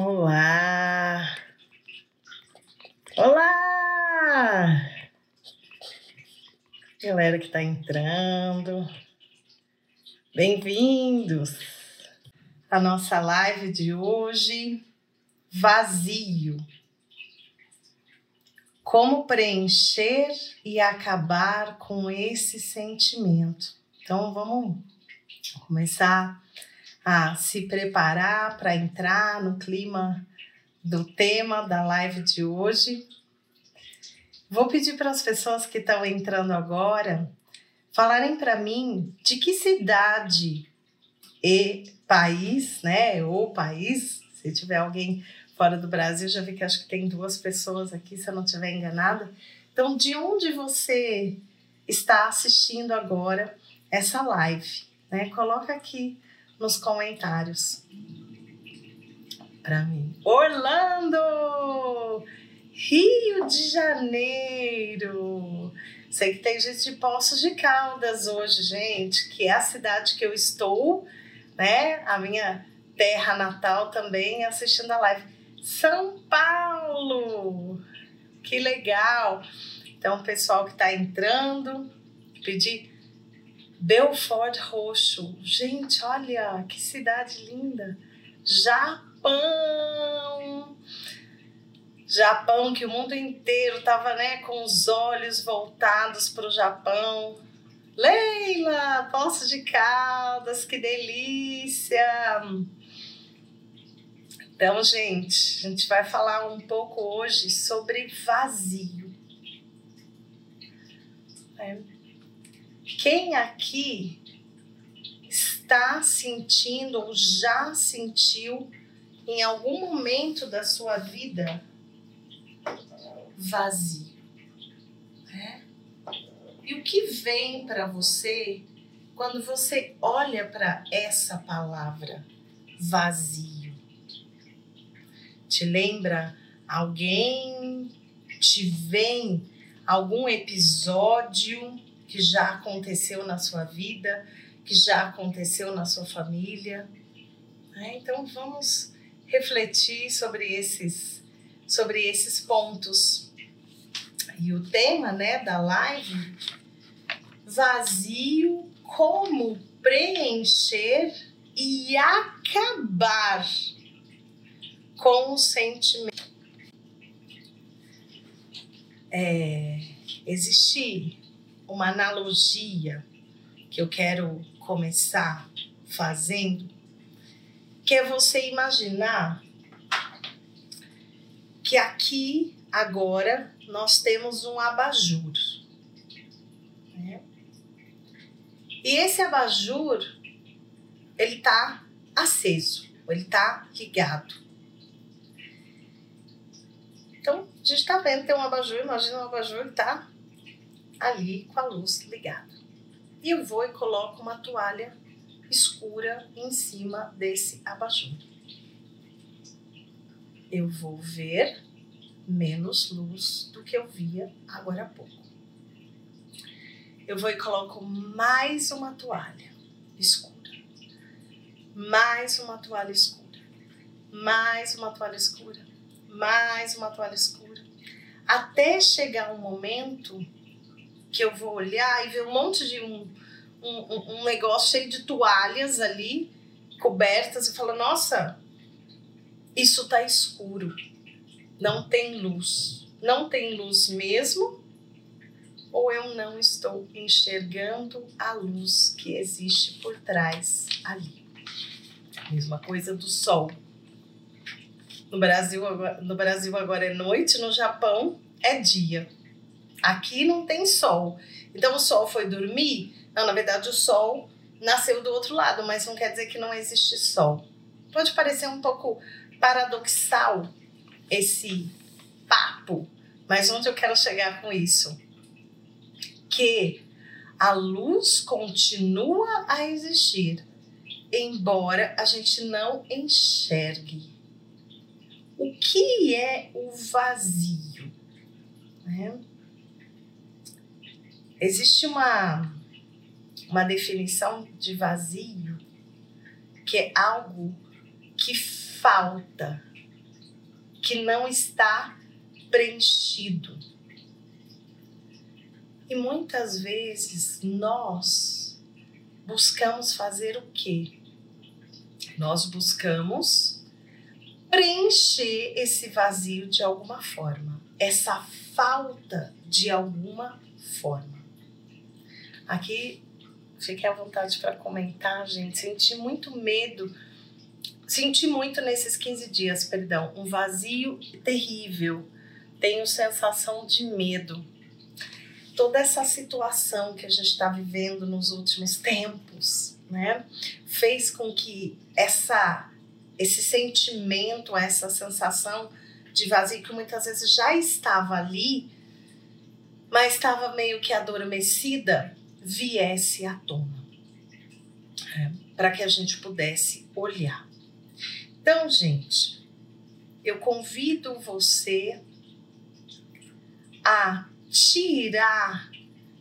Olá! Olá! Galera que está entrando, bem-vindos à nossa live de hoje. Vazio. Como preencher e acabar com esse sentimento. Então vamos começar a se preparar para entrar no clima do tema da live de hoje. Vou pedir para as pessoas que estão entrando agora falarem para mim de que cidade e país, né, ou país, se tiver alguém fora do Brasil, já vi que acho que tem duas pessoas aqui, se eu não estiver enganada. Então, de onde você está assistindo agora essa live? Né? Coloca aqui nos comentários para mim. Orlando! Rio de Janeiro! Sei que tem gente de Poços de Caldas hoje, gente, que é a cidade que eu estou, né? A minha terra natal também assistindo a live. São Paulo! Que legal! Então, pessoal que está entrando, pedir Belfort Roxo. Gente, olha que cidade linda. Japão. Japão, que o mundo inteiro estava né, com os olhos voltados para o Japão. Leila, Poço de Caldas, que delícia! Então, gente, a gente vai falar um pouco hoje sobre vazio. É quem aqui está sentindo ou já sentiu em algum momento da sua vida vazio? É? E o que vem para você quando você olha para essa palavra vazio? Te lembra alguém? Te vem algum episódio? Que já aconteceu na sua vida, que já aconteceu na sua família. Né? Então vamos refletir sobre esses, sobre esses pontos. E o tema né, da live, vazio, como preencher e acabar com o sentimento. É, existir uma analogia que eu quero começar fazendo, que é você imaginar que aqui agora nós temos um abajur. Né? E esse abajur ele está aceso, ele está ligado. Então, a gente está vendo, tem um abajur, imagina um abajur, está ali com a luz ligada. E eu vou e coloco uma toalha escura em cima desse abajur. Eu vou ver menos luz do que eu via agora há pouco. Eu vou e coloco mais uma toalha escura. Mais uma toalha escura. Mais uma toalha escura. Mais uma toalha escura. Até chegar um momento que eu vou olhar e ver um monte de um, um, um negócio cheio de toalhas ali, cobertas, e falo, nossa, isso tá escuro, não tem luz. Não tem luz mesmo, ou eu não estou enxergando a luz que existe por trás ali. Mesma coisa do sol. No Brasil, no Brasil agora é noite, no Japão é dia. Aqui não tem sol. Então o sol foi dormir? Não, na verdade o sol nasceu do outro lado, mas não quer dizer que não existe sol. Pode parecer um pouco paradoxal esse papo, mas onde eu quero chegar com isso? Que a luz continua a existir, embora a gente não enxergue. O que é o vazio? Né? Existe uma, uma definição de vazio que é algo que falta, que não está preenchido. E muitas vezes nós buscamos fazer o quê? Nós buscamos preencher esse vazio de alguma forma, essa falta de alguma forma. Aqui fiquei à vontade para comentar, gente. Senti muito medo, senti muito nesses 15 dias, perdão, um vazio terrível. Tenho sensação de medo toda essa situação que a gente está vivendo nos últimos tempos, né, fez com que essa, esse sentimento, essa sensação de vazio que muitas vezes já estava ali, mas estava meio que adormecida, viesse à tona, é, para que a gente pudesse olhar. Então, gente, eu convido você a tirar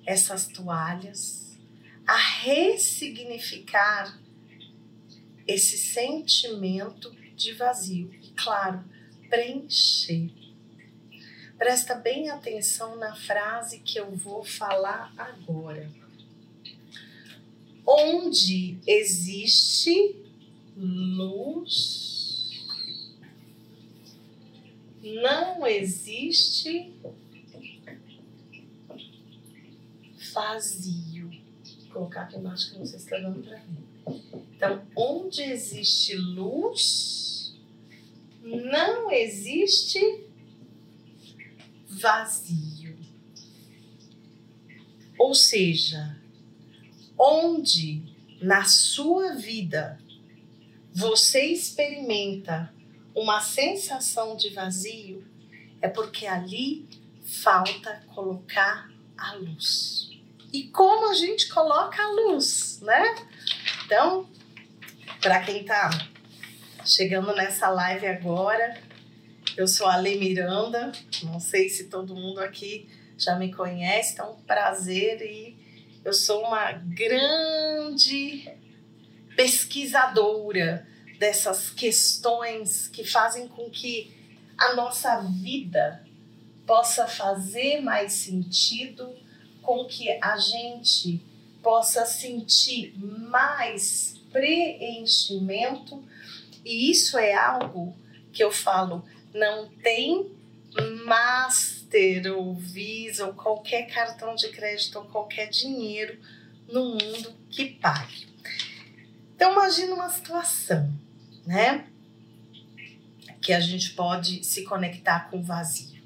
essas toalhas, a ressignificar esse sentimento de vazio e, claro, preencher. Presta bem atenção na frase que eu vou falar agora. Onde existe luz, não existe vazio. Vou colocar aqui embaixo que não sei se está dando para ver. Então, onde existe luz, não existe vazio. Ou seja, onde na sua vida você experimenta uma sensação de vazio, é porque ali falta colocar a luz e como a gente coloca a luz, né? Então, para quem tá chegando nessa live agora, eu sou a Ale Miranda, não sei se todo mundo aqui já me conhece, então prazer e eu sou uma grande pesquisadora dessas questões que fazem com que a nossa vida possa fazer mais sentido com que a gente possa sentir mais preenchimento, e isso é algo que eu falo, não tem master ou visa ou qualquer cartão de crédito ou qualquer dinheiro no mundo que pague. Então imagina uma situação, né? Que a gente pode se conectar com o vazio.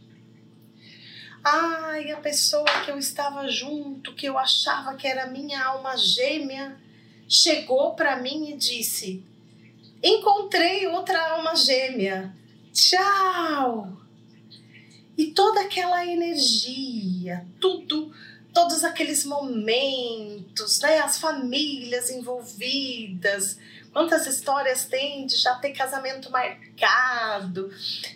Ai, a pessoa que eu estava junto, que eu achava que era minha alma gêmea, chegou para mim e disse: Encontrei outra alma gêmea. Tchau! E toda aquela energia, tudo, todos aqueles momentos, né? As famílias envolvidas, Quantas histórias tem de já ter casamento marcado,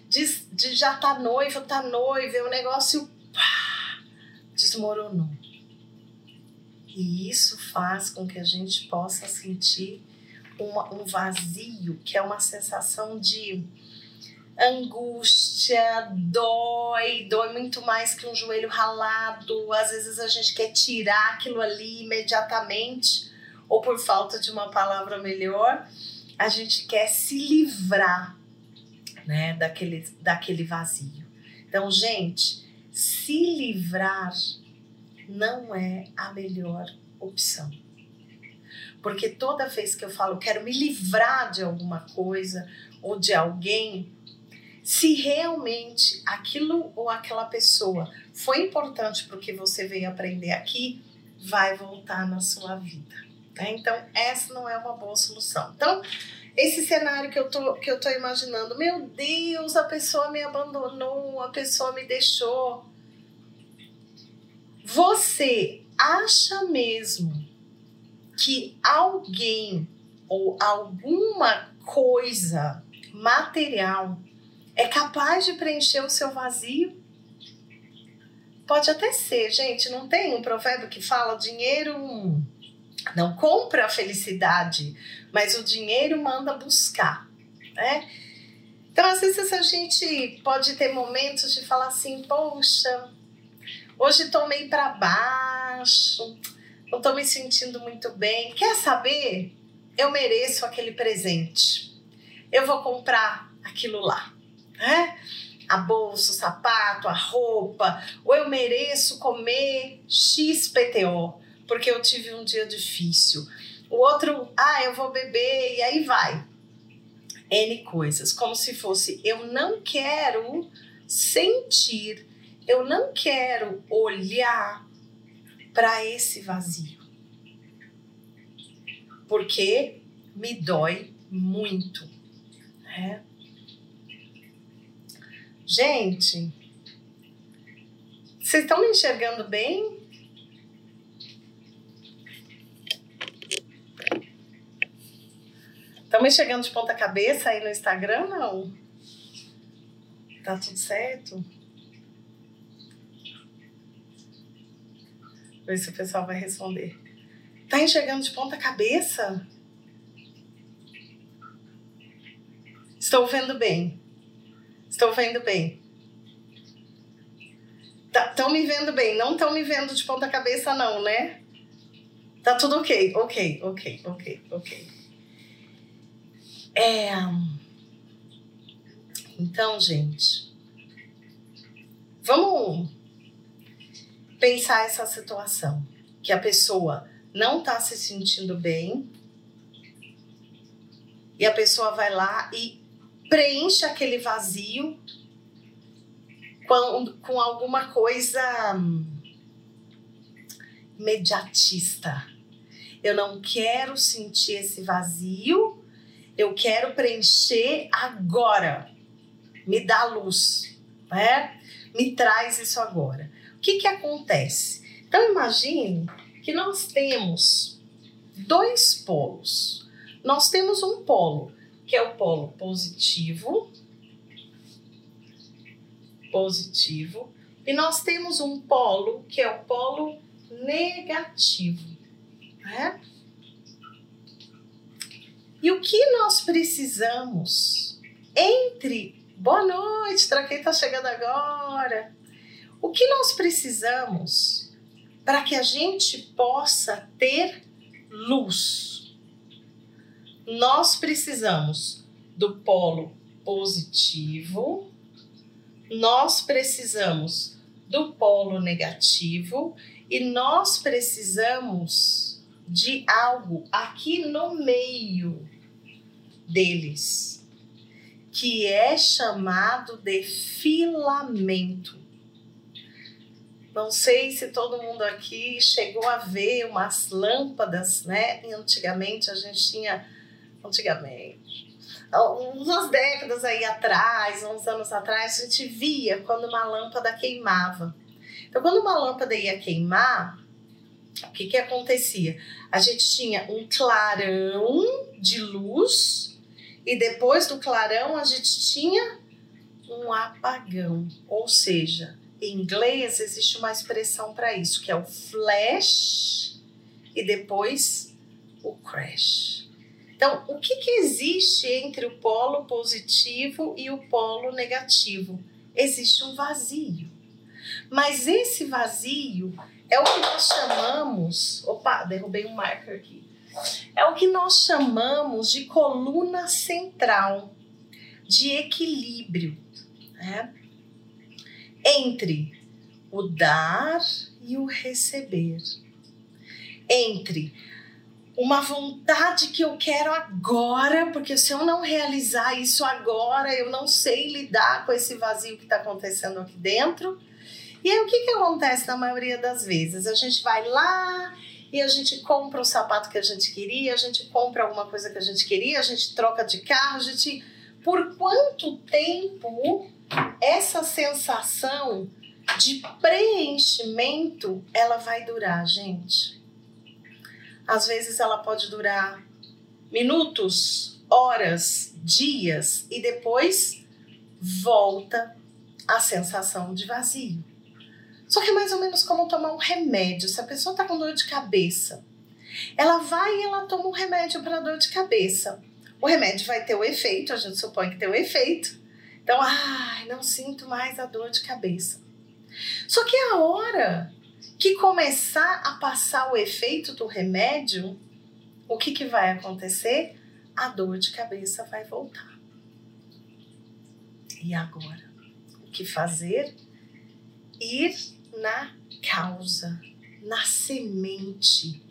de, de já tá noivo, tá noiva, o negócio pá, desmoronou. E isso faz com que a gente possa sentir uma, um vazio, que é uma sensação de angústia, dói, dói muito mais que um joelho ralado. Às vezes a gente quer tirar aquilo ali imediatamente, ou por falta de uma palavra melhor, a gente quer se livrar né, daquele, daquele vazio. Então, gente, se livrar não é a melhor opção. Porque toda vez que eu falo quero me livrar de alguma coisa ou de alguém, se realmente aquilo ou aquela pessoa foi importante para o que você veio aprender aqui, vai voltar na sua vida. Né? Então, essa não é uma boa solução. Então, esse cenário que eu tô, que eu tô imaginando, meu Deus, a pessoa me abandonou, a pessoa me deixou. Você acha mesmo que alguém ou alguma coisa material é capaz de preencher o seu vazio? Pode até ser, gente. Não tem um provérbio que fala dinheiro não compra a felicidade, mas o dinheiro manda buscar, né? Então, às vezes, a gente pode ter momentos de falar assim: poxa, hoje estou meio para baixo, não estou me sentindo muito bem. Quer saber? Eu mereço aquele presente. Eu vou comprar aquilo lá. Né? A bolsa, o sapato, a roupa, ou eu mereço comer XPTO, porque eu tive um dia difícil. O outro, ah, eu vou beber, e aí vai. N coisas, como se fosse eu não quero sentir, eu não quero olhar para esse vazio. Porque me dói muito. Né? Gente, vocês estão me enxergando bem? Estamos chegando de ponta cabeça aí no Instagram, não? Tá tudo certo? Ver se o pessoal vai responder. Tá enxergando de ponta cabeça? Estou vendo bem. Estou vendo bem. Estão tá, me vendo bem. Não estão me vendo de ponta cabeça, não, né? Tá tudo ok. Ok, ok, ok, ok. É... Então, gente, vamos pensar essa situação que a pessoa não está se sentindo bem e a pessoa vai lá e preenche aquele vazio com, com alguma coisa hum, imediatista. Eu não quero sentir esse vazio eu quero preencher agora. Me dá luz, né? Me traz isso agora. O que que acontece? Então imagine que nós temos dois polos. Nós temos um polo que é o polo positivo, positivo, e nós temos um polo que é o polo negativo, né? E o que nós precisamos entre. Boa noite para quem está chegando agora. O que nós precisamos para que a gente possa ter luz? Nós precisamos do polo positivo, nós precisamos do polo negativo e nós precisamos de algo aqui no meio deles, que é chamado de filamento. Não sei se todo mundo aqui chegou a ver umas lâmpadas, né? Antigamente a gente tinha, antigamente, umas décadas aí atrás, uns anos atrás, a gente via quando uma lâmpada queimava. Então, quando uma lâmpada ia queimar, o que que acontecia? A gente tinha um clarão de luz e depois do clarão, a gente tinha um apagão. Ou seja, em inglês existe uma expressão para isso, que é o flash e depois o crash. Então, o que, que existe entre o polo positivo e o polo negativo? Existe um vazio. Mas esse vazio é o que nós chamamos. Opa, derrubei um marker aqui é o que nós chamamos de coluna central, de equilíbrio, né? entre o dar e o receber, entre uma vontade que eu quero agora, porque se eu não realizar isso agora, eu não sei lidar com esse vazio que está acontecendo aqui dentro. E aí o que, que acontece na maioria das vezes? A gente vai lá e a gente compra o sapato que a gente queria, a gente compra alguma coisa que a gente queria, a gente troca de carro, a gente. Por quanto tempo essa sensação de preenchimento ela vai durar, gente? Às vezes ela pode durar minutos, horas, dias e depois volta a sensação de vazio. Só que é mais ou menos como tomar um remédio. Se a pessoa está com dor de cabeça, ela vai e ela toma um remédio para dor de cabeça. O remédio vai ter o efeito, a gente supõe que tem o efeito, Então, ai, não sinto mais a dor de cabeça. Só que a hora que começar a passar o efeito do remédio, o que, que vai acontecer? A dor de cabeça vai voltar. E agora? O que fazer? Ir na causa, na semente,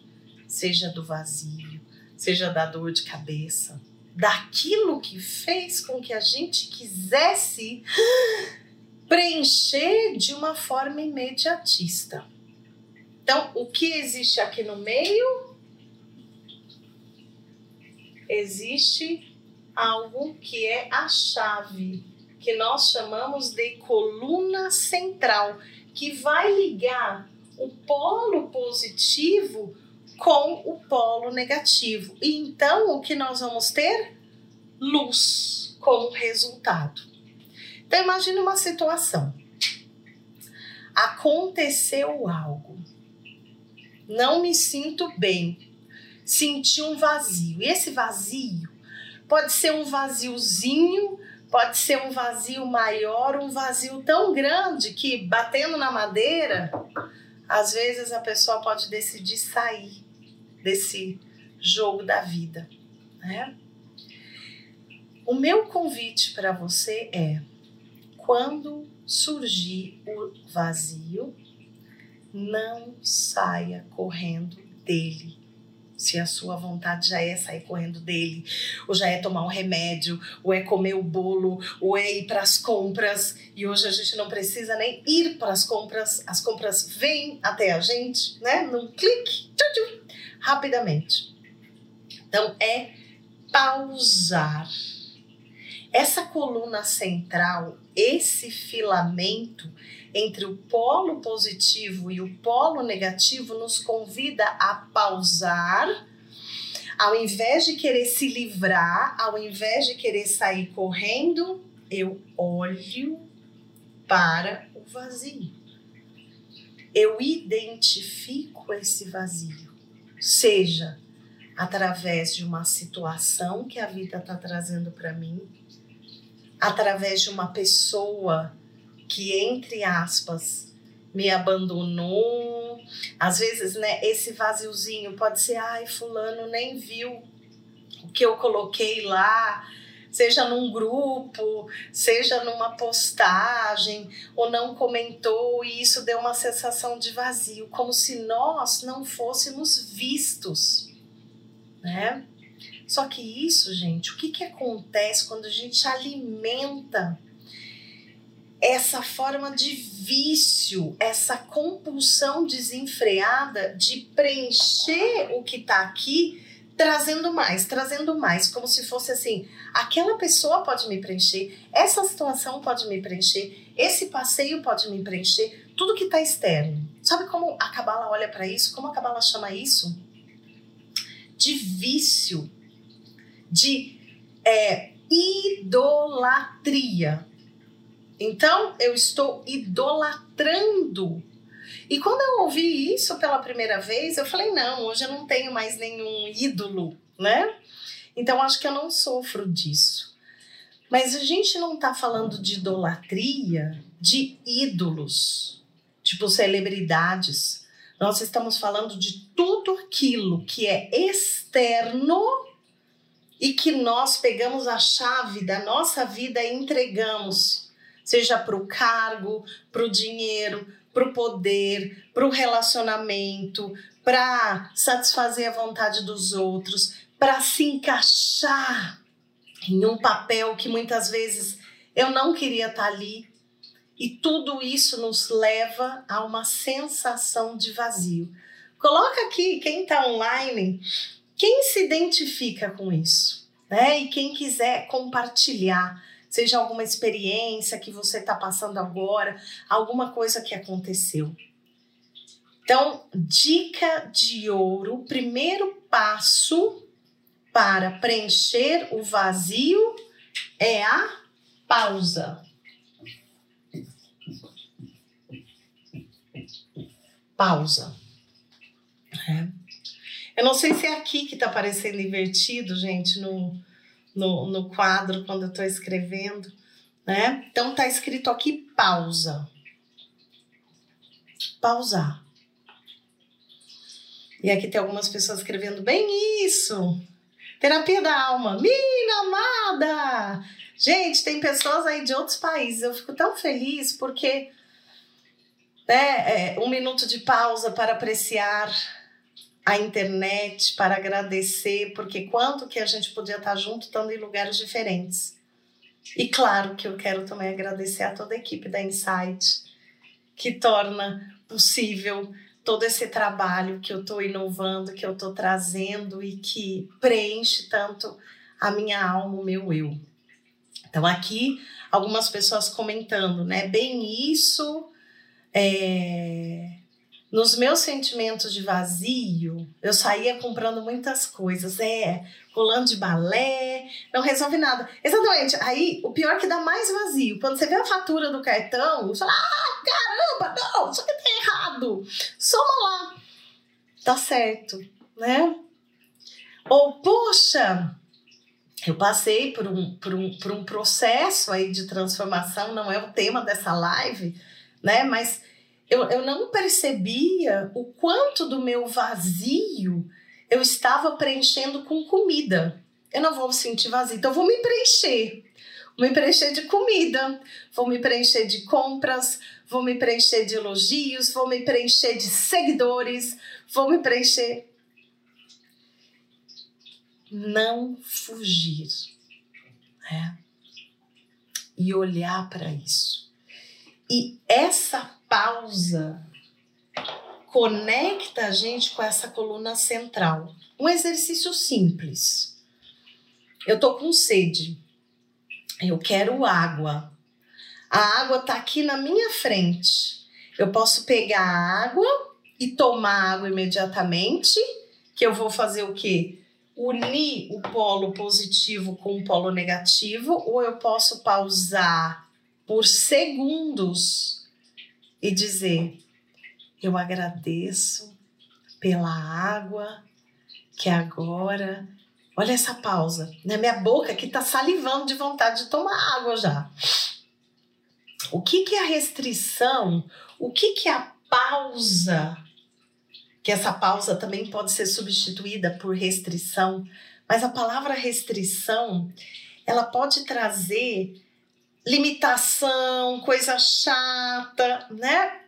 seja do vazio, seja da dor de cabeça, daquilo que fez com que a gente quisesse preencher de uma forma imediatista. Então, o que existe aqui no meio? Existe algo que é a chave, que nós chamamos de coluna central, que vai ligar o polo positivo com o polo negativo. E então o que nós vamos ter? Luz como resultado. Então imagine uma situação. Aconteceu algo. Não me sinto bem. Senti um vazio. E esse vazio pode ser um vaziozinho, pode ser um vazio maior, um vazio tão grande que batendo na madeira, às vezes a pessoa pode decidir sair desse jogo da vida, né? O meu convite para você é: quando surgir o vazio, não saia correndo dele. Se a sua vontade já é sair correndo dele, ou já é tomar um remédio, ou é comer o bolo, ou é ir para as compras, e hoje a gente não precisa nem ir para as compras, as compras vêm até a gente, né? Num clique, tchum, tchum, rapidamente. Então, é pausar. Essa coluna central, esse filamento entre o polo positivo e o polo negativo, nos convida a pausar. Ao invés de querer se livrar, ao invés de querer sair correndo, eu olho para o vazio. Eu identifico esse vazio seja através de uma situação que a vida está trazendo para mim, através de uma pessoa que, entre aspas, me abandonou. Às vezes, né, esse vaziozinho pode ser, ai, fulano nem viu o que eu coloquei lá, seja num grupo, seja numa postagem, ou não comentou, e isso deu uma sensação de vazio, como se nós não fôssemos vistos, né? Só que isso, gente, o que, que acontece quando a gente alimenta essa forma de vício, essa compulsão desenfreada de preencher o que está aqui trazendo mais, trazendo mais, como se fosse assim: aquela pessoa pode me preencher, essa situação pode me preencher, esse passeio pode me preencher, tudo que está externo. Sabe como a Cabala olha para isso? Como a Cabala chama isso? De vício, de é, idolatria. Então, eu estou idolatrando e quando eu ouvi isso pela primeira vez, eu falei: não, hoje eu não tenho mais nenhum ídolo, né? Então acho que eu não sofro disso. Mas a gente não está falando de idolatria de ídolos, tipo celebridades. Nós estamos falando de tudo aquilo que é externo e que nós pegamos a chave da nossa vida e entregamos, seja para o cargo, para o dinheiro, para o poder, para o relacionamento, para satisfazer a vontade dos outros, para se encaixar em um papel que muitas vezes eu não queria estar tá ali. E tudo isso nos leva a uma sensação de vazio. Coloca aqui quem está online, quem se identifica com isso, né? E quem quiser compartilhar seja alguma experiência que você está passando agora, alguma coisa que aconteceu. Então, dica de ouro: primeiro passo para preencher o vazio é a pausa. Pausa. É. Eu não sei se é aqui que está aparecendo invertido, gente, no, no, no quadro quando eu estou escrevendo, né? Então tá escrito aqui pausa. Pausar. E aqui tem algumas pessoas escrevendo bem isso. Terapia da alma. Mina amada! Gente, tem pessoas aí de outros países. Eu fico tão feliz porque né, é, um minuto de pausa para apreciar a internet, para agradecer, porque quanto que a gente podia estar junto, estando em lugares diferentes. E claro que eu quero também agradecer a toda a equipe da Insight, que torna possível todo esse trabalho que eu estou inovando, que eu estou trazendo e que preenche tanto a minha alma, o meu eu. Então, aqui, algumas pessoas comentando, né? Bem isso. É nos meus sentimentos de vazio, eu saía comprando muitas coisas. É, rolando de balé, não resolve nada. Exatamente. Aí, o pior é que dá mais vazio. Quando você vê a fatura do cartão, você fala: ah, caramba, não, isso aqui tá errado. Soma lá. Tá certo, né? Ou, poxa, eu passei por um, por, um, por um processo aí de transformação, não é o tema dessa live, né? Mas eu, eu não percebia o quanto do meu vazio eu estava preenchendo com comida. Eu não vou me sentir vazio, então eu vou me preencher. Vou me preencher de comida, vou me preencher de compras, vou me preencher de elogios, vou me preencher de seguidores, vou me preencher. Não fugir. Né? E olhar para isso. E essa pausa conecta a gente com essa coluna central. Um exercício simples. Eu tô com sede. Eu quero água. A água tá aqui na minha frente. Eu posso pegar a água e tomar água imediatamente, que eu vou fazer o quê? Unir o polo positivo com o polo negativo, ou eu posso pausar por segundos e dizer: Eu agradeço pela água que agora. Olha essa pausa. Na minha boca que está salivando de vontade de tomar água já. O que, que é a restrição? O que, que é a pausa? Que essa pausa também pode ser substituída por restrição, mas a palavra restrição ela pode trazer limitação, coisa chata, né?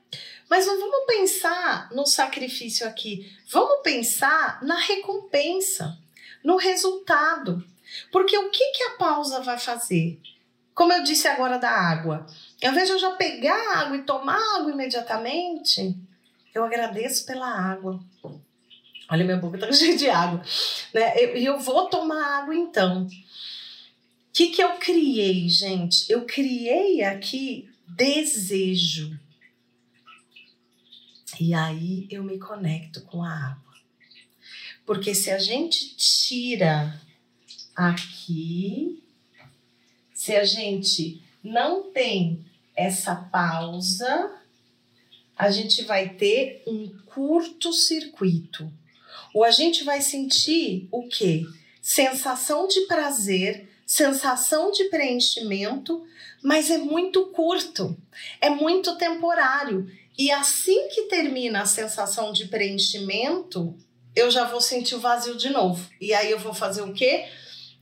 Mas não vamos pensar no sacrifício aqui, vamos pensar na recompensa, no resultado. Porque o que, que a pausa vai fazer? Como eu disse agora da água, ao invés de eu já pegar água e tomar água imediatamente, eu agradeço pela água. Olha, minha boca tá cheia de água. Né? E eu, eu vou tomar água então que, que eu criei, gente? Eu criei aqui desejo. E aí eu me conecto com a água. Porque se a gente tira aqui, se a gente não tem essa pausa, a gente vai ter um curto-circuito. Ou a gente vai sentir o quê? Sensação de prazer sensação de preenchimento, mas é muito curto, é muito temporário. E assim que termina a sensação de preenchimento, eu já vou sentir o vazio de novo. E aí eu vou fazer o quê?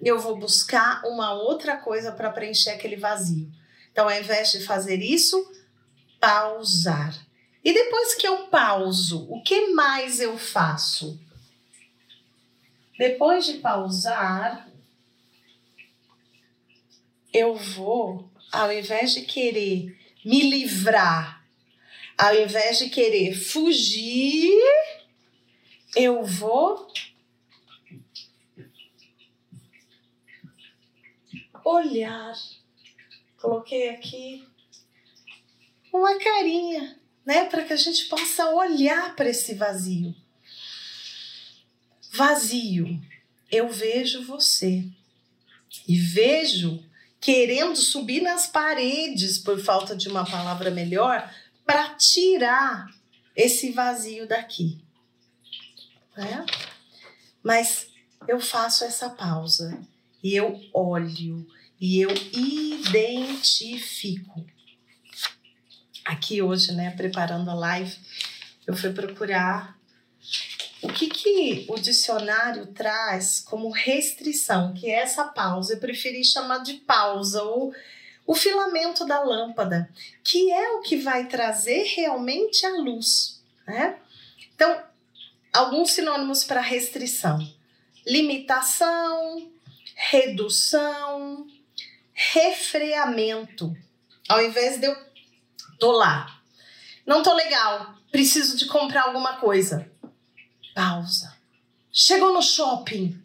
Eu vou buscar uma outra coisa para preencher aquele vazio. Então, ao invés de fazer isso, pausar. E depois que eu pauso, o que mais eu faço? Depois de pausar, eu vou, ao invés de querer me livrar, ao invés de querer fugir, eu vou olhar. Coloquei aqui uma carinha, né, para que a gente possa olhar para esse vazio. Vazio. Eu vejo você e vejo querendo subir nas paredes, por falta de uma palavra melhor, para tirar esse vazio daqui. Né? Mas eu faço essa pausa e eu olho e eu identifico. Aqui hoje, né, preparando a live, eu fui procurar o que, que o dicionário traz como restrição, que é essa pausa. Eu preferi chamar de pausa ou o filamento da lâmpada, que é o que vai trazer realmente a luz, né? Então, alguns sinônimos para restrição: limitação, redução, refreamento. Ao invés de eu tô lá, não tô legal, preciso de comprar alguma coisa. Pausa. Chegou no shopping.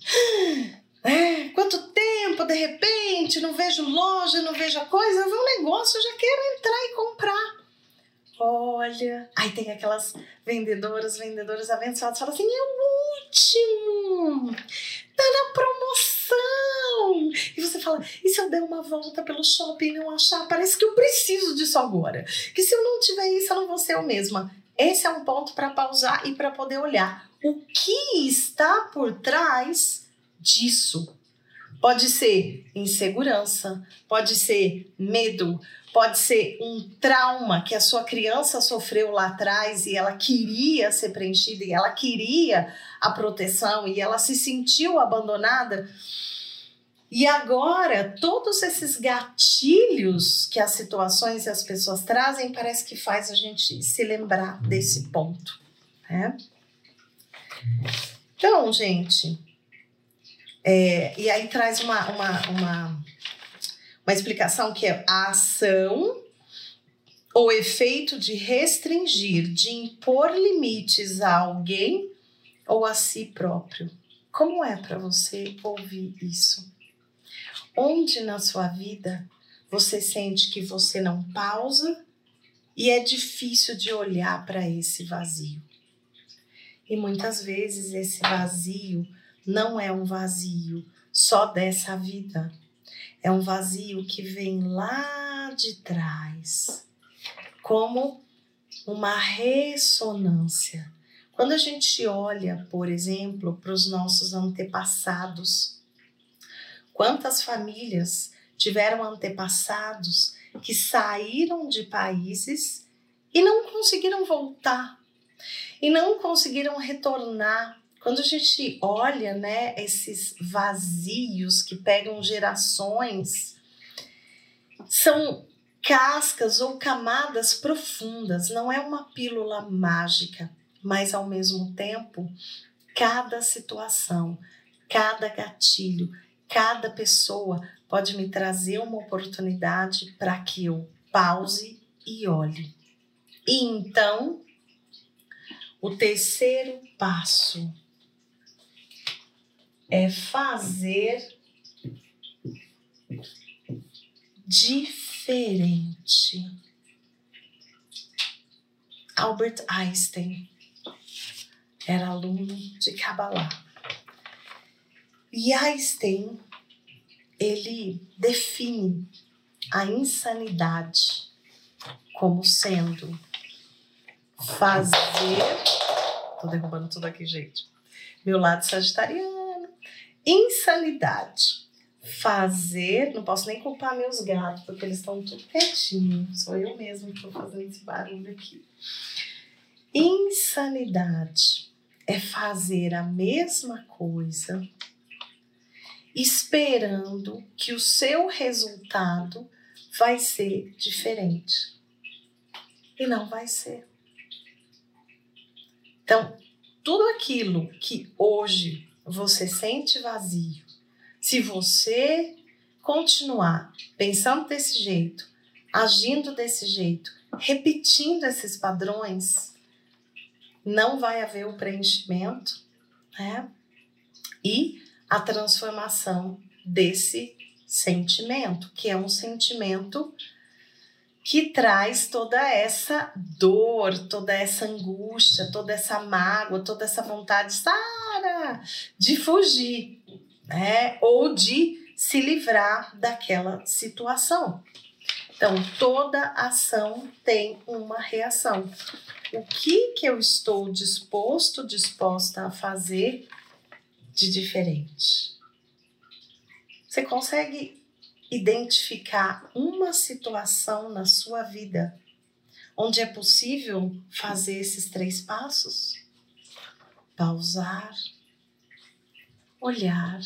É, quanto tempo, de repente, não vejo loja, não vejo a coisa, eu vi um negócio, eu já quero entrar e comprar. Olha, aí tem aquelas vendedoras, vendedoras abençoadas, falam assim: é o último, tá na promoção. E você fala: e se eu der uma volta pelo shopping e não achar? Parece que eu preciso disso agora. Que se eu não tiver isso, eu não vou ser eu mesma. Esse é um ponto para pausar e para poder olhar o que está por trás disso. Pode ser insegurança, pode ser medo, pode ser um trauma que a sua criança sofreu lá atrás e ela queria ser preenchida e ela queria a proteção e ela se sentiu abandonada. E agora, todos esses gatilhos que as situações e as pessoas trazem, parece que faz a gente se lembrar desse ponto, né? Então, gente, é, e aí traz uma, uma, uma, uma explicação que é a ação ou efeito de restringir, de impor limites a alguém ou a si próprio. Como é para você ouvir isso? Onde na sua vida você sente que você não pausa e é difícil de olhar para esse vazio? E muitas vezes esse vazio não é um vazio só dessa vida. É um vazio que vem lá de trás, como uma ressonância. Quando a gente olha, por exemplo, para os nossos antepassados, quantas famílias tiveram antepassados que saíram de países e não conseguiram voltar, e não conseguiram retornar quando a gente olha, né, esses vazios que pegam gerações, são cascas ou camadas profundas, não é uma pílula mágica, mas ao mesmo tempo, cada situação, cada gatilho, cada pessoa pode me trazer uma oportunidade para que eu pause e olhe. E então, o terceiro passo é fazer diferente. Albert Einstein era aluno de Kabbalah. E Einstein, ele define a insanidade como sendo fazer. Tô derrubando tudo aqui, gente. Meu lado sagitariano insanidade. Fazer, não posso nem culpar meus gatos, porque eles estão tudo quietinho. Sou eu mesmo que estou fazendo esse barulho aqui. Insanidade é fazer a mesma coisa esperando que o seu resultado vai ser diferente. E não vai ser. Então, tudo aquilo que hoje você sente vazio, se você continuar pensando desse jeito, agindo desse jeito, repetindo esses padrões, não vai haver o preenchimento, né? E a transformação desse sentimento, que é um sentimento que traz toda essa dor, toda essa angústia, toda essa mágoa, toda essa vontade Sara, de fugir, né? Ou de se livrar daquela situação. Então, toda ação tem uma reação. O que que eu estou disposto, disposta a fazer de diferente? Você consegue identificar uma situação na sua vida onde é possível fazer esses três passos? Pausar, olhar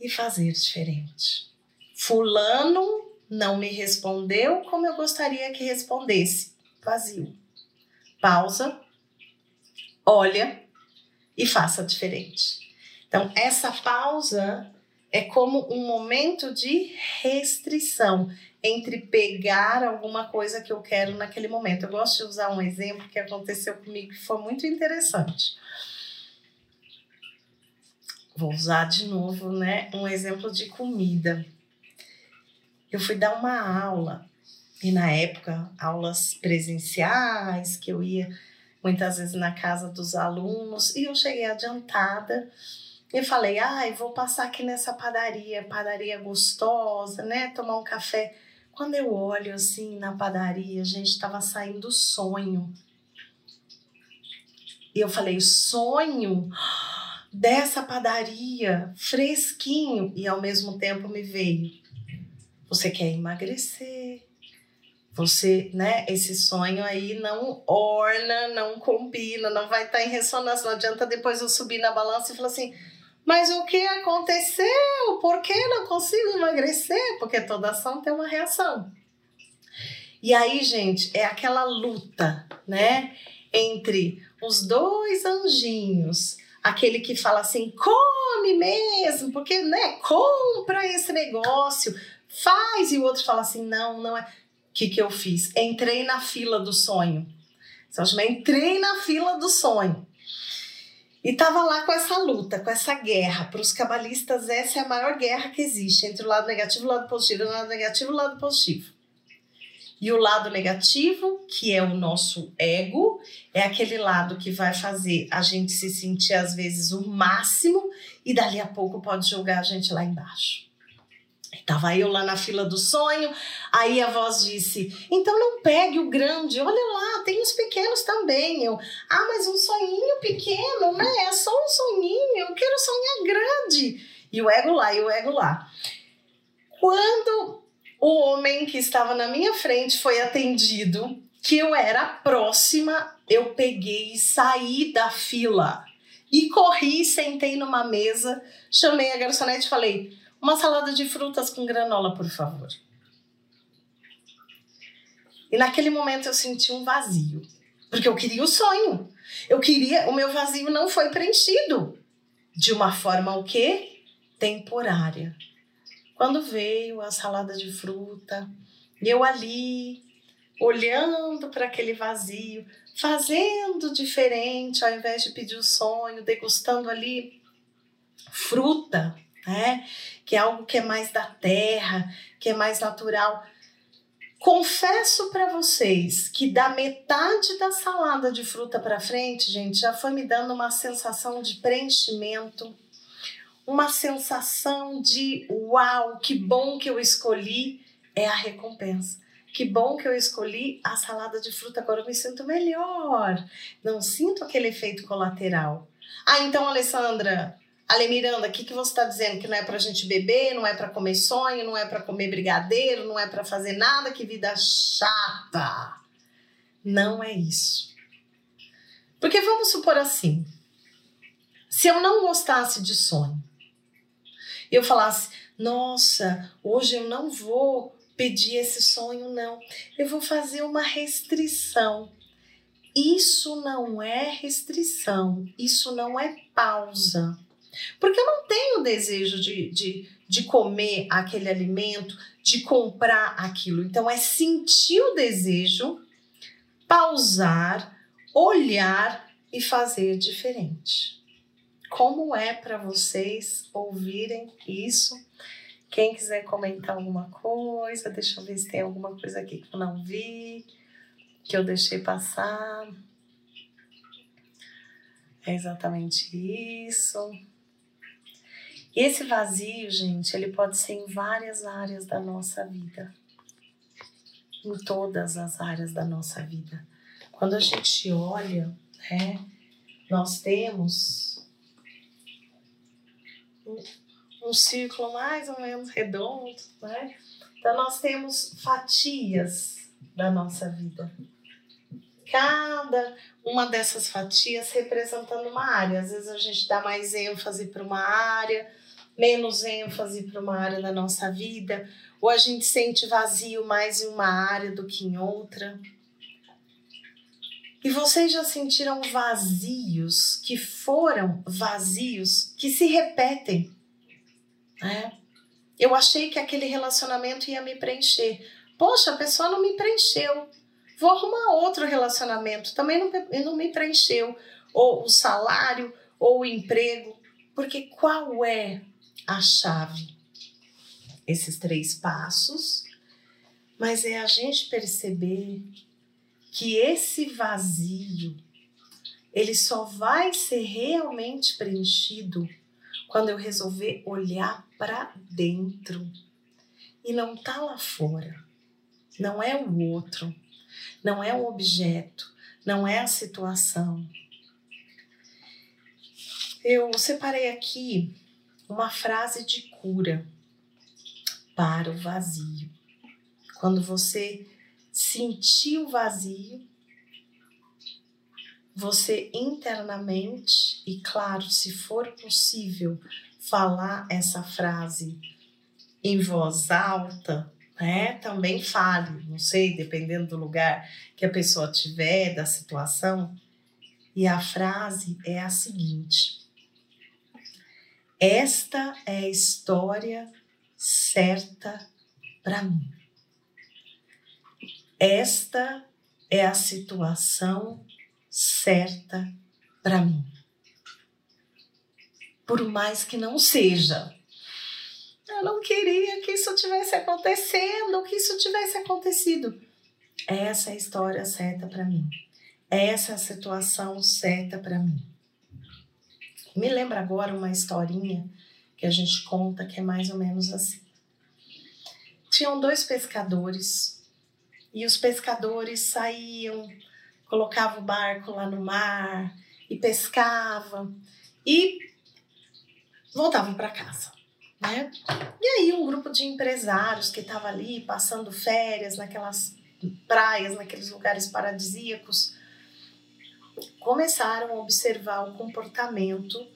e fazer diferente. Fulano não me respondeu como eu gostaria que respondesse. Vazio. Pausa, olha e faça diferente. Então, essa pausa é como um momento de restrição entre pegar alguma coisa que eu quero naquele momento. Eu gosto de usar um exemplo que aconteceu comigo que foi muito interessante. Vou usar de novo, né, um exemplo de comida. Eu fui dar uma aula e na época aulas presenciais que eu ia muitas vezes na casa dos alunos e eu cheguei adiantada e falei, ai, vou passar aqui nessa padaria, padaria gostosa, né? Tomar um café. Quando eu olho assim na padaria, gente estava saindo sonho. E eu falei, sonho dessa padaria, fresquinho. E ao mesmo tempo me veio, você quer emagrecer, você, né, esse sonho aí não orna, não combina, não vai estar tá em ressonância. Não adianta depois eu subir na balança e falar assim: mas o que aconteceu? Por que não consigo emagrecer? Porque toda ação tem uma reação. E aí, gente, é aquela luta, né? Entre os dois anjinhos, aquele que fala assim, come mesmo, porque, né, compra esse negócio, faz, e o outro fala assim, não, não é. O que, que eu fiz? Entrei na fila do sonho. Entrei na fila do sonho. E estava lá com essa luta, com essa guerra. Para os cabalistas, essa é a maior guerra que existe entre o lado negativo e o lado positivo, o lado negativo e o lado positivo. E o lado negativo, que é o nosso ego, é aquele lado que vai fazer a gente se sentir às vezes o máximo e dali a pouco pode jogar a gente lá embaixo. Estava eu lá na fila do sonho, aí a voz disse: então não pegue o grande, olha lá, tem os pequenos também. Eu, ah, mas um sonhinho pequeno, né? É só um sonhinho, eu quero sonhar grande. E o ego lá, e o ego lá. Quando o homem que estava na minha frente foi atendido, que eu era próxima, eu peguei e saí da fila. E corri, sentei numa mesa, chamei a garçonete e falei: uma salada de frutas com granola, por favor. E naquele momento eu senti um vazio, porque eu queria o sonho. Eu queria, o meu vazio não foi preenchido de uma forma o quê? Temporária. Quando veio a salada de fruta, eu ali olhando para aquele vazio, fazendo diferente, ao invés de pedir o sonho, degustando ali fruta, né? Que é algo que é mais da terra, que é mais natural. Confesso para vocês que da metade da salada de fruta para frente, gente, já foi me dando uma sensação de preenchimento, uma sensação de uau, que bom que eu escolhi, é a recompensa. Que bom que eu escolhi a salada de fruta, agora eu me sinto melhor. Não sinto aquele efeito colateral. Ah, então, Alessandra, Ale Miranda, o que, que você está dizendo? Que não é para a gente beber, não é para comer sonho, não é para comer brigadeiro, não é para fazer nada, que vida chata. Não é isso. Porque vamos supor assim: se eu não gostasse de sonho, eu falasse, nossa, hoje eu não vou pedir esse sonho, não. Eu vou fazer uma restrição. Isso não é restrição, isso não é pausa. Porque eu não tenho desejo de, de, de comer aquele alimento, de comprar aquilo. Então, é sentir o desejo, pausar, olhar e fazer diferente. Como é para vocês ouvirem isso? Quem quiser comentar alguma coisa, deixa eu ver se tem alguma coisa aqui que eu não vi, que eu deixei passar. É exatamente isso. E esse vazio, gente, ele pode ser em várias áreas da nossa vida. Em todas as áreas da nossa vida. Quando a gente olha, né, nós temos um, círculo mais ou menos redondo, né? Então nós temos fatias da nossa vida. Cada uma dessas fatias representando uma área. Às vezes a gente dá mais ênfase para uma área, menos ênfase para uma área da nossa vida, ou a gente sente vazio mais em uma área do que em outra. E vocês já sentiram vazios que foram vazios que se repetem? Né? Eu achei que aquele relacionamento ia me preencher. Poxa, a pessoa não me preencheu. Vou arrumar outro relacionamento. Também não, não me preencheu. Ou o salário, ou o emprego. Porque qual é a chave? Esses três passos. Mas é a gente perceber que esse vazio ele só vai ser realmente preenchido quando eu resolver olhar para dentro e não tá lá fora. Não é o outro, não é o objeto, não é a situação. Eu separei aqui uma frase de cura para o vazio. Quando você sentir o vazio, você internamente, e claro, se for possível, falar essa frase em voz alta, né? Também fale, não sei, dependendo do lugar que a pessoa tiver, da situação. E a frase é a seguinte: Esta é a história certa para mim. Esta é a situação certa para mim. Por mais que não seja. Eu não queria que isso tivesse acontecendo, que isso tivesse acontecido. Essa é a história certa para mim. Essa é a situação certa para mim. Me lembra agora uma historinha que a gente conta que é mais ou menos assim. Tinham dois pescadores e os pescadores saíam, colocavam o barco lá no mar e pescavam e voltavam para casa. Né? E aí um grupo de empresários que estava ali passando férias naquelas praias, naqueles lugares paradisíacos, começaram a observar o comportamento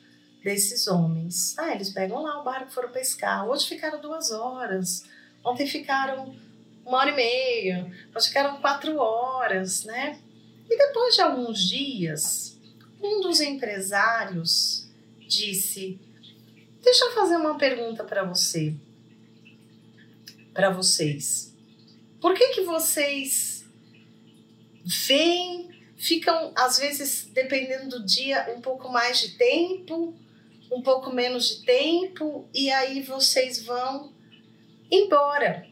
desses homens. Ah, eles pegam lá o barco, foram pescar. Hoje ficaram duas horas. Ontem ficaram uma hora e meia, que eram quatro horas, né? E depois de alguns dias, um dos empresários disse: Deixa eu fazer uma pergunta para você, para vocês. Por que que vocês vêm, ficam às vezes dependendo do dia um pouco mais de tempo, um pouco menos de tempo e aí vocês vão embora?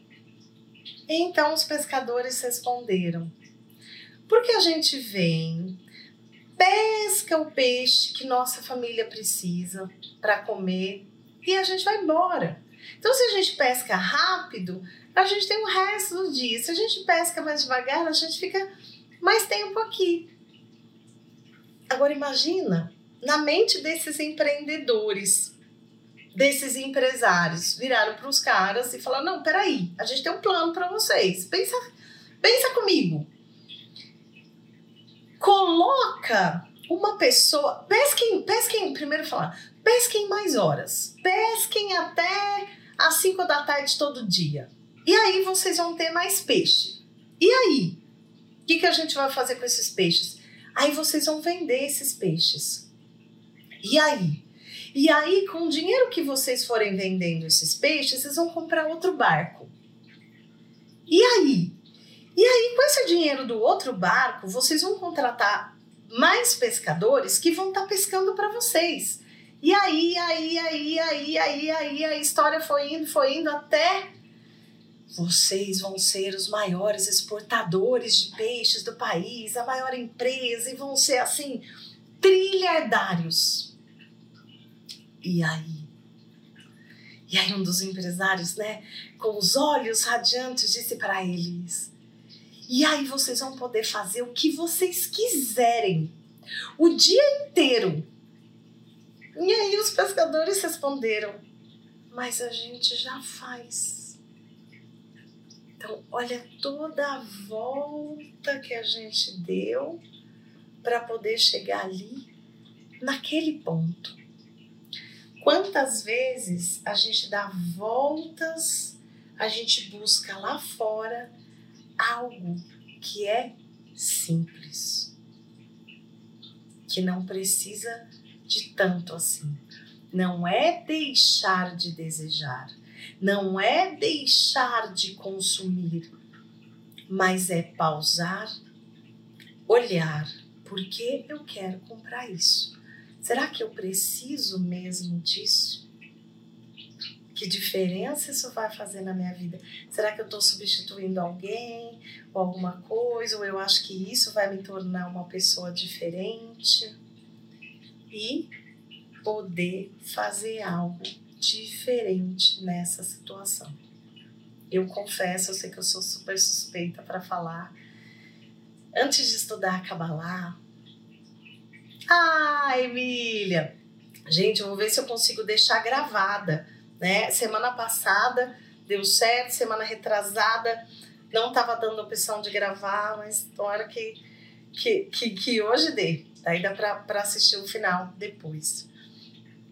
Então os pescadores responderam: Porque a gente vem, pesca o peixe que nossa família precisa para comer e a gente vai embora. Então, se a gente pesca rápido, a gente tem o resto do dia. Se a gente pesca mais devagar, a gente fica mais tempo aqui. Agora imagina na mente desses empreendedores desses empresários viraram para os caras e falaram: não, peraí, a gente tem um plano para vocês. Pensa, pensa comigo. Coloca uma pessoa. Pesquem, pesquem, primeiro falar, pesquem mais horas. Pesquem até às 5 da tarde todo dia. E aí vocês vão ter mais peixe. E aí? Que, que a gente vai fazer com esses peixes? Aí vocês vão vender esses peixes. E aí? E aí, com o dinheiro que vocês forem vendendo esses peixes, vocês vão comprar outro barco. E aí? E aí, com esse dinheiro do outro barco, vocês vão contratar mais pescadores que vão estar tá pescando para vocês. E aí, aí, aí, aí, aí, aí, a história foi indo, foi indo até vocês vão ser os maiores exportadores de peixes do país, a maior empresa, e vão ser assim, trilhardários. E aí? E aí um dos empresários, né, com os olhos radiantes, disse para eles: "E aí vocês vão poder fazer o que vocês quiserem, o dia inteiro." E aí os pescadores responderam: mas a gente já faz. Então, olha toda a volta que a gente deu para poder chegar ali, naquele ponto. Quantas vezes a gente dá voltas, a gente busca lá fora algo que é simples, que não precisa de tanto assim. Não é deixar de desejar, não é deixar de consumir, mas é pausar, olhar, por que eu quero comprar isso? Será que eu preciso mesmo disso? Que diferença isso vai fazer na minha vida? Será que eu estou substituindo alguém ou alguma coisa? Ou eu acho que isso vai me tornar uma pessoa diferente? E poder fazer algo diferente nessa situação. Eu confesso, eu sei que eu sou super suspeita para falar. Antes de estudar Kabbalah, ah, Emília! Gente, eu vou ver se eu consigo deixar gravada, né? Semana passada deu certo, semana retrasada não estava dando opção de gravar, mas tomara que, que, que, que hoje dê. Daí dá para assistir o final depois.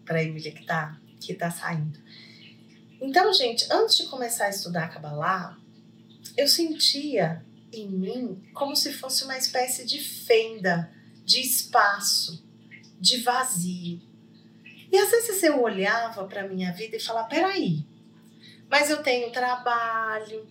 Para Emília que tá, que tá saindo. Então, gente, antes de começar a estudar Kabbalah, eu sentia em mim como se fosse uma espécie de fenda de espaço, de vazio. E às vezes eu olhava para a minha vida e falava: peraí, mas eu tenho trabalho,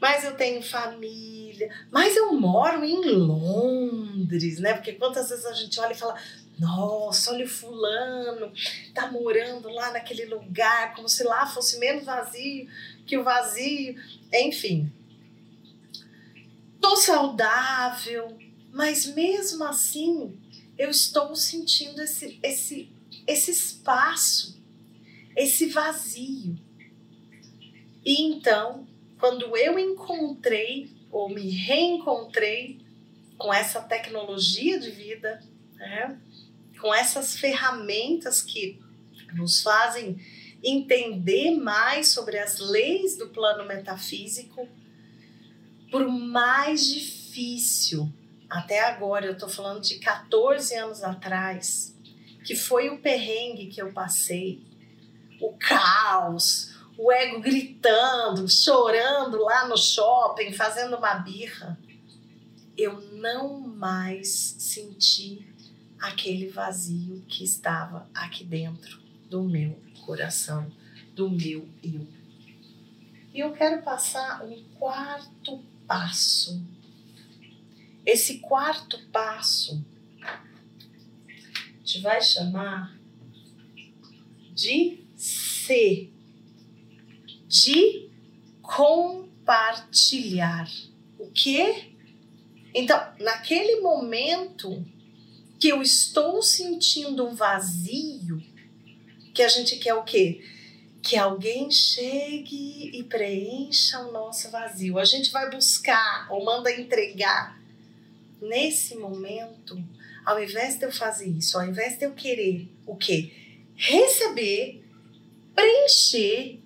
mas eu tenho família, mas eu moro em Londres, né? Porque quantas vezes a gente olha e fala: nossa, olha o fulano, tá morando lá naquele lugar, como se lá fosse menos vazio que o vazio. Enfim. Tô saudável, mas mesmo assim, eu estou sentindo esse, esse, esse espaço, esse vazio. E então, quando eu encontrei ou me reencontrei com essa tecnologia de vida, né, com essas ferramentas que nos fazem entender mais sobre as leis do plano metafísico, por mais difícil até agora, eu estou falando de 14 anos atrás, que foi o perrengue que eu passei, o caos, o ego gritando, chorando lá no shopping, fazendo uma birra. Eu não mais senti aquele vazio que estava aqui dentro do meu coração, do meu eu. E eu quero passar um quarto passo esse quarto passo te vai chamar de ser, de compartilhar. O quê? Então, naquele momento que eu estou sentindo um vazio, que a gente quer o quê? Que alguém chegue e preencha o nosso vazio. A gente vai buscar ou manda entregar nesse momento, ao invés de eu fazer isso, ao invés de eu querer o quê? Receber, preencher,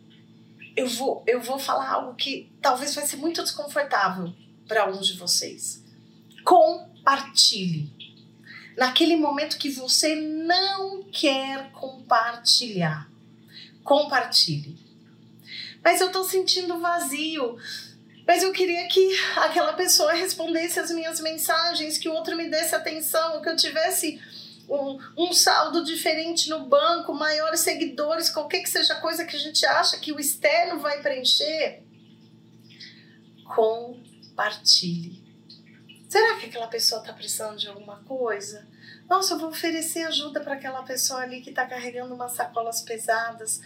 eu vou, eu vou falar algo que talvez vai ser muito desconfortável para alguns de vocês. Compartilhe. Naquele momento que você não quer compartilhar, compartilhe. Mas eu estou sentindo vazio mas eu queria que aquela pessoa respondesse as minhas mensagens, que o outro me desse atenção, que eu tivesse um, um saldo diferente no banco, maiores seguidores, qualquer que seja coisa que a gente acha que o externo vai preencher. Compartilhe. Será que aquela pessoa está precisando de alguma coisa? Nossa, eu vou oferecer ajuda para aquela pessoa ali que está carregando umas sacolas pesadas.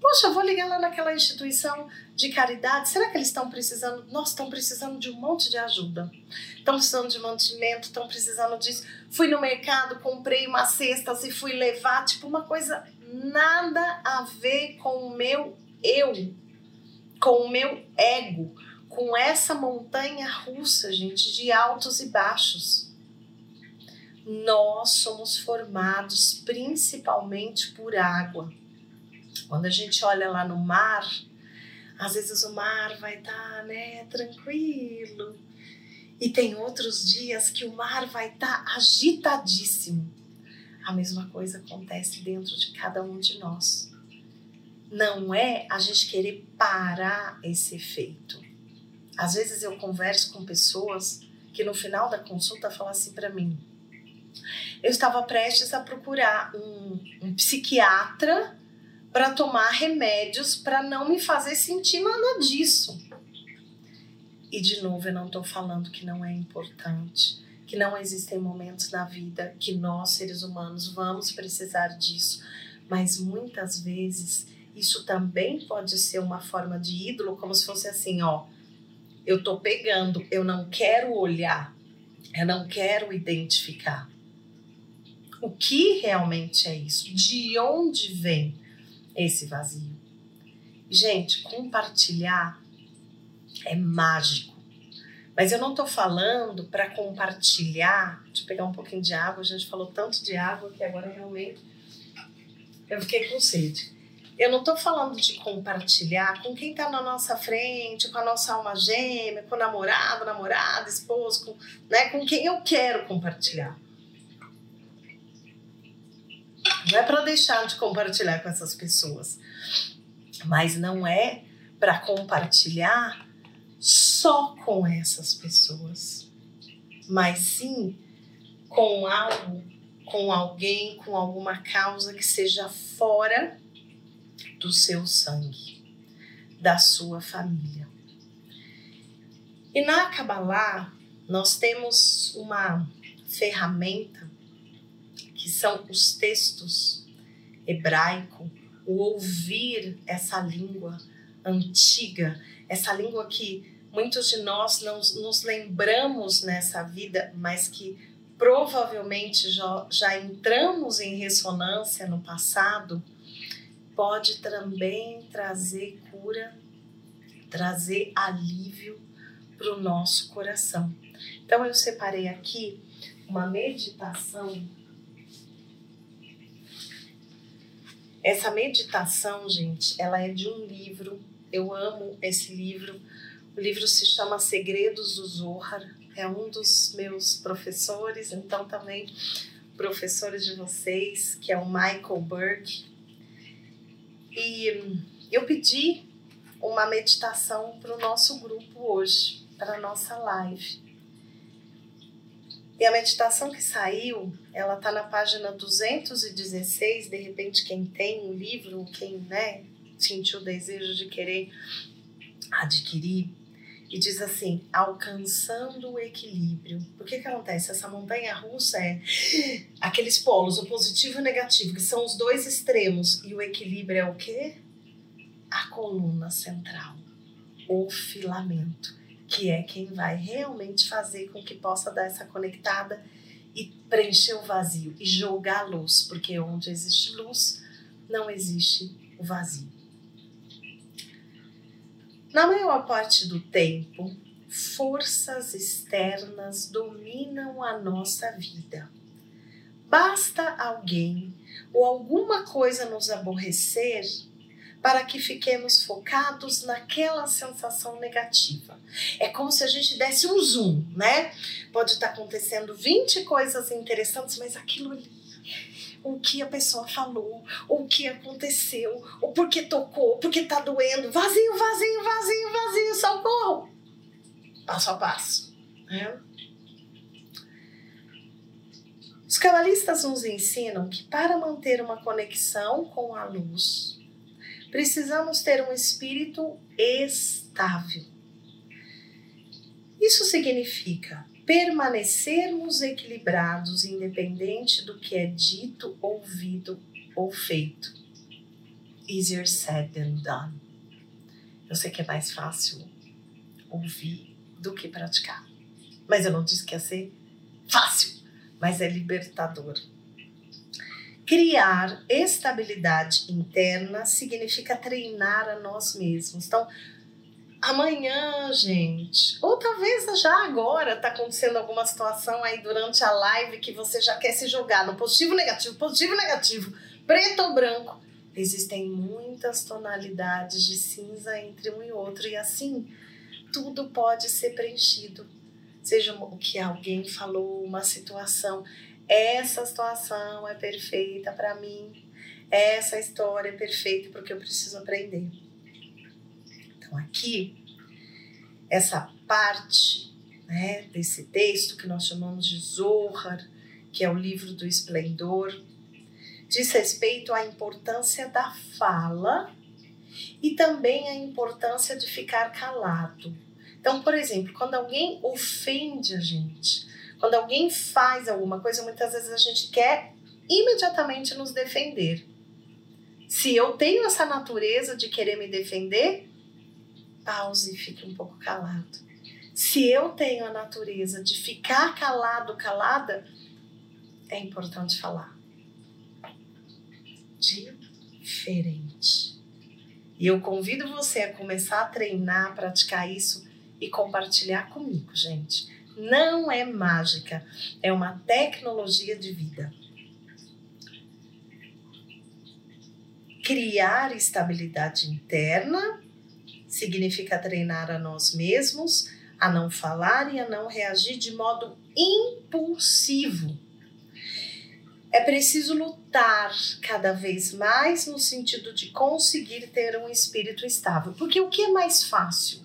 Poxa, eu vou ligar lá naquela instituição de caridade. Será que eles estão precisando? Nossa, estão precisando de um monte de ajuda. Estão precisando de mantimento, estão precisando disso. Fui no mercado, comprei umas cestas e fui levar. Tipo, uma coisa nada a ver com o meu eu, com o meu ego, com essa montanha russa, gente, de altos e baixos. Nós somos formados principalmente por água Quando a gente olha lá no mar, às vezes o mar vai estar, tá, né, tranquilo. E tem outros dias que o mar vai estar tá agitadíssimo. A mesma coisa acontece dentro de cada um de nós. Não é a gente querer parar esse efeito. Às vezes eu converso com pessoas que no final da consulta falam assim para mim: eu estava prestes a procurar um, um psiquiatra para tomar remédios para não me fazer sentir nada disso. E de novo, eu não estou falando que não é importante, que não existem momentos na vida que nós, seres humanos, vamos precisar disso, mas muitas vezes isso também pode ser uma forma de ídolo, como se fosse assim: ó, eu tô pegando, eu não quero olhar, eu não quero identificar. O que realmente é isso? De onde vem? esse vazio. Gente, compartilhar é mágico. Mas eu não estou falando para compartilhar. Deixa eu pegar um pouquinho de água. A gente falou tanto de água que agora realmente eu fiquei com sede. Eu não estou falando de compartilhar com quem está na nossa frente, com a nossa alma gêmea, com o namorado, namorada, esposo, com, né, com quem eu quero compartilhar. Não é para deixar de compartilhar com essas pessoas, mas não é para compartilhar só com essas pessoas, mas sim com algo, com alguém, com alguma causa que seja fora do seu sangue, da sua família. E na Kabbalah, nós temos uma ferramenta que são os textos hebraico, o ouvir essa língua antiga, essa língua que muitos de nós não nos lembramos nessa vida, mas que provavelmente já, já entramos em ressonância no passado, pode também trazer cura, trazer alívio para o nosso coração. Então eu separei aqui uma meditação Essa meditação, gente, ela é de um livro. Eu amo esse livro. O livro se chama Segredos do Zohar. É um dos meus professores, então também professores de vocês, que é o Michael Burke. E eu pedi uma meditação para o nosso grupo hoje, para a nossa live. E a meditação que saiu, ela tá na página 216, de repente quem tem o livro, quem, né, sentiu o desejo de querer adquirir, e diz assim: alcançando o equilíbrio. O que que acontece? Essa montanha russa é aqueles polos, o positivo e o negativo, que são os dois extremos, e o equilíbrio é o quê? A coluna central, o filamento que é quem vai realmente fazer com que possa dar essa conectada e preencher o vazio e jogar a luz, porque onde existe luz, não existe o vazio. Na maior parte do tempo, forças externas dominam a nossa vida. Basta alguém ou alguma coisa nos aborrecer para que fiquemos focados naquela sensação negativa. É como se a gente desse um zoom, né? Pode estar acontecendo 20 coisas interessantes, mas aquilo ali, o que a pessoa falou, o que aconteceu, o porquê tocou, porque tá doendo, vazio, vazio, vazio, vazio, socorro. Passo a passo, né? Os cabalistas nos ensinam que para manter uma conexão com a luz, precisamos ter um espírito estável. Isso significa permanecermos equilibrados, independente do que é dito, ouvido ou feito. Easier said than done. Eu sei que é mais fácil ouvir do que praticar. Mas eu não disse que ia ser fácil, mas é libertador. Criar estabilidade interna significa treinar a nós mesmos. Então, amanhã, gente, ou talvez já agora está acontecendo alguma situação aí durante a live que você já quer se jogar no positivo negativo, positivo negativo, preto ou branco. Existem muitas tonalidades de cinza entre um e outro, e assim tudo pode ser preenchido. Seja o que alguém falou, uma situação. Essa situação é perfeita para mim. Essa história é perfeita porque eu preciso aprender. Então, aqui, essa parte né, desse texto que nós chamamos de Zohar, que é o livro do esplendor, diz respeito à importância da fala e também à importância de ficar calado. Então, por exemplo, quando alguém ofende a gente, quando alguém faz alguma coisa, muitas vezes a gente quer imediatamente nos defender. Se eu tenho essa natureza de querer me defender, pause e fique um pouco calado. Se eu tenho a natureza de ficar calado, calada, é importante falar diferente. E eu convido você a começar a treinar, a praticar isso e compartilhar comigo, gente. Não é mágica, é uma tecnologia de vida. Criar estabilidade interna significa treinar a nós mesmos a não falar e a não reagir de modo impulsivo é preciso lutar cada vez mais no sentido de conseguir ter um espírito estável. Porque o que é mais fácil?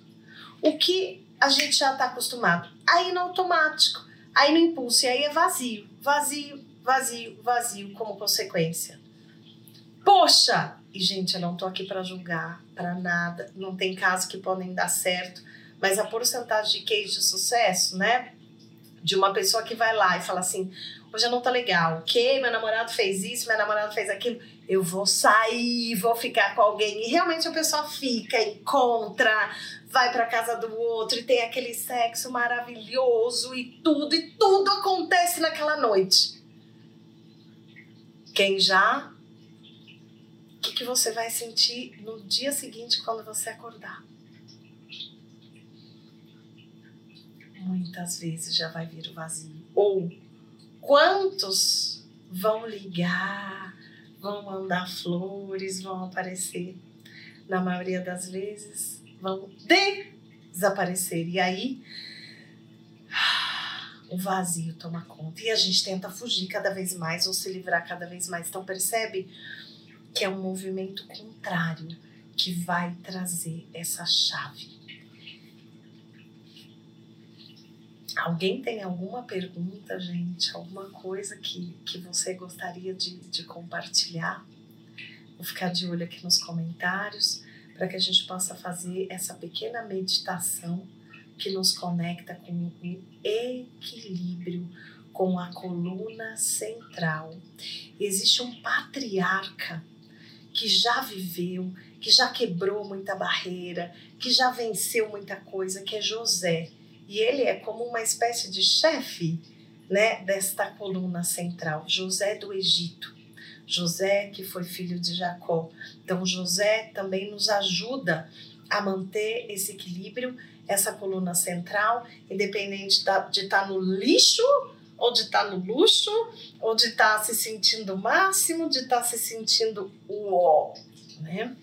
O que a gente já está acostumado? Aí no automático, aí no impulso, e aí é vazio, vazio, vazio, vazio como consequência. Poxa! E gente, eu não tô aqui para julgar, para nada. Não tem casos que podem dar certo, mas a porcentagem de case de sucesso, né? De uma pessoa que vai lá e fala assim: hoje não tô legal. O que? Meu namorado fez isso, meu namorado fez aquilo. Eu vou sair, vou ficar com alguém. E realmente a pessoa fica, encontra, vai para casa do outro e tem aquele sexo maravilhoso e tudo, e tudo acontece naquela noite. Quem já? O que, você vai sentir no dia seguinte quando você acordar? Muitas vezes já vai vir o vazio. Ou Quantos vão ligar, vão mandar flores, vão aparecer? Na maioria das vezes, vão desaparecer. E aí, o vazio toma conta. E a gente tenta fugir cada vez mais ou se livrar cada vez mais. Então, percebe que é um movimento contrário que vai trazer essa chave. Alguém tem alguma pergunta, gente? Alguma coisa que, que você gostaria de, de compartilhar? Vou ficar de olho aqui nos comentários para que a gente possa fazer essa pequena meditação que nos conecta com o equilíbrio, com a coluna central. Existe um patriarca que já viveu, que já quebrou muita barreira, que já venceu muita coisa, que é José. E ele é como uma espécie de chefe né, desta coluna central, José do Egito. José, que foi filho de Jacó. Então, José também nos ajuda a manter esse equilíbrio, essa coluna central, independente de estar tá no lixo, ou de estar tá no luxo, ou de estar tá se sentindo o máximo, de estar se sentindo o ó, né?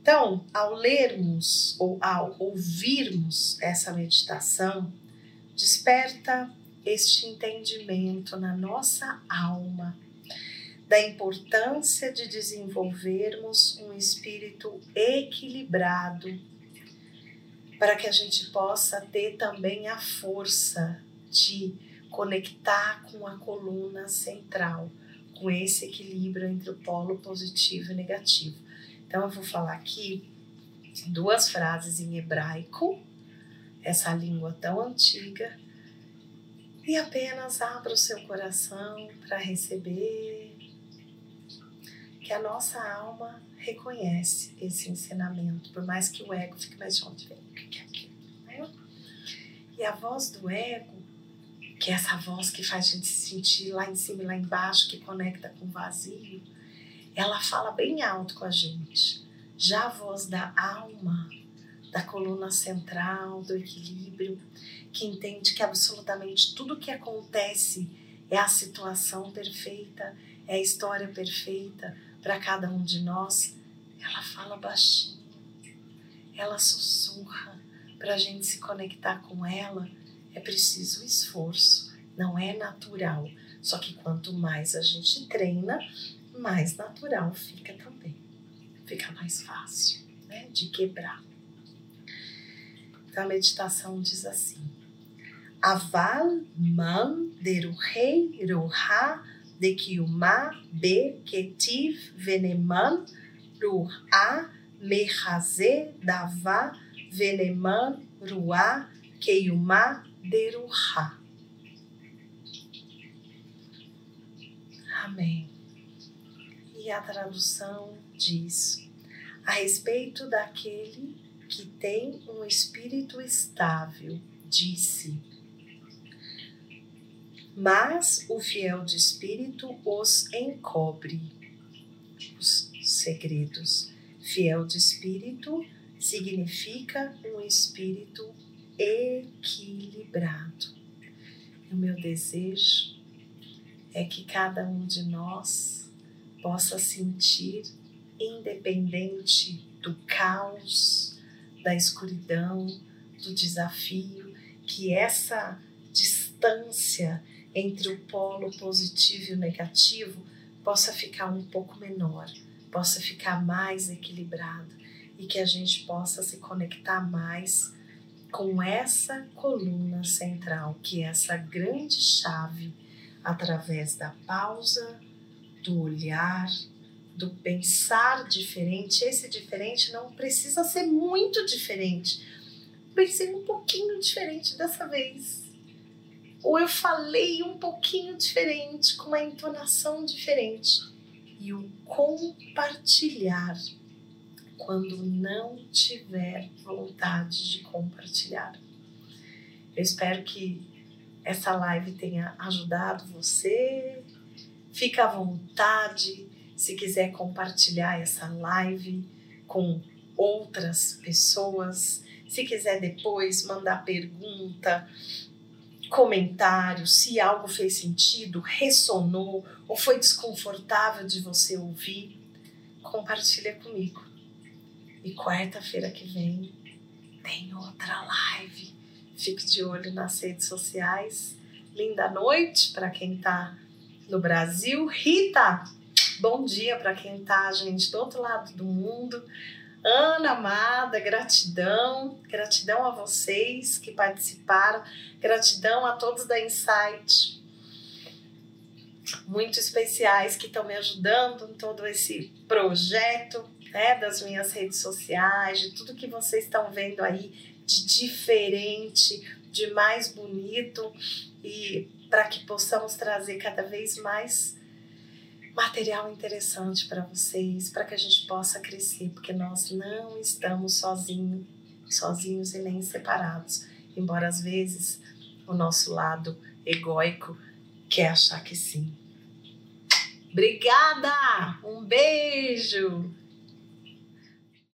Então, ao lermos ou ao ouvirmos essa meditação, desperta este entendimento na nossa alma da importância de desenvolvermos um espírito equilibrado para que a gente possa ter também a força de conectar com a coluna central, com esse equilíbrio entre o polo positivo e negativo. Então eu vou falar aqui duas frases em hebraico, essa língua tão antiga, e apenas abra o seu coração para receber que a nossa alma reconhece esse ensinamento, por mais que o ego fique mais onde vem, o que é? E a voz do ego, que é essa voz que faz a gente se sentir lá em cima e lá embaixo, que conecta com o vazio, ela fala bem alto com a gente. Já a voz da alma, da coluna central, do equilíbrio, que entende que absolutamente tudo que acontece é a situação perfeita, é a história perfeita, para cada um de nós, ela fala baixinho, ela sussurra. Para a gente se conectar com ela, é preciso esforço, não é natural. Só que quanto mais a gente treina, mais natural fica também. Fica mais fácil né, de quebrar. Então a meditação diz assim: Aval man deruhei ruha de kiuma be ketiv veneman ruha mechaze dava veneman ruah keiuma deruha. Amém. E a tradução diz: a respeito daquele que tem um espírito estável, disse. Mas o fiel de espírito os encobre os segredos. Fiel de espírito significa um espírito equilibrado. O meu desejo é que cada um de nós possa sentir, independente do caos, da escuridão, do desafio, que essa distância entre o polo positivo e o negativo possa ficar um pouco menor, possa ficar mais equilibrado e que a gente possa se conectar mais com essa coluna central, que é essa grande chave através da pausa, do olhar, do pensar diferente. Esse diferente não precisa ser muito diferente. Pensei um pouquinho diferente dessa vez. Ou eu falei um pouquinho diferente, com uma entonação diferente. E o compartilhar, quando não tiver vontade de compartilhar. Eu espero que essa live tenha ajudado você. Fica à vontade se quiser compartilhar essa live com outras pessoas. Se quiser depois mandar pergunta, comentário, se algo fez sentido, ressonou ou foi desconfortável de você ouvir, compartilha comigo. E quarta-feira que vem tem outra live Fique de olho nas redes sociais. Linda noite para quem está no Brasil. Rita, bom dia para quem está, gente, do outro lado do mundo. Ana amada, gratidão, gratidão a vocês que participaram, gratidão a todos da Insight, muito especiais que estão me ajudando em todo esse projeto, né, das minhas redes sociais, de tudo que vocês estão vendo aí de diferente, de mais bonito e para que possamos trazer cada vez mais material interessante para vocês, para que a gente possa crescer, porque nós não estamos sozinhos, sozinhos e nem separados, embora às vezes o nosso lado egóico quer achar que sim. Obrigada! Um beijo!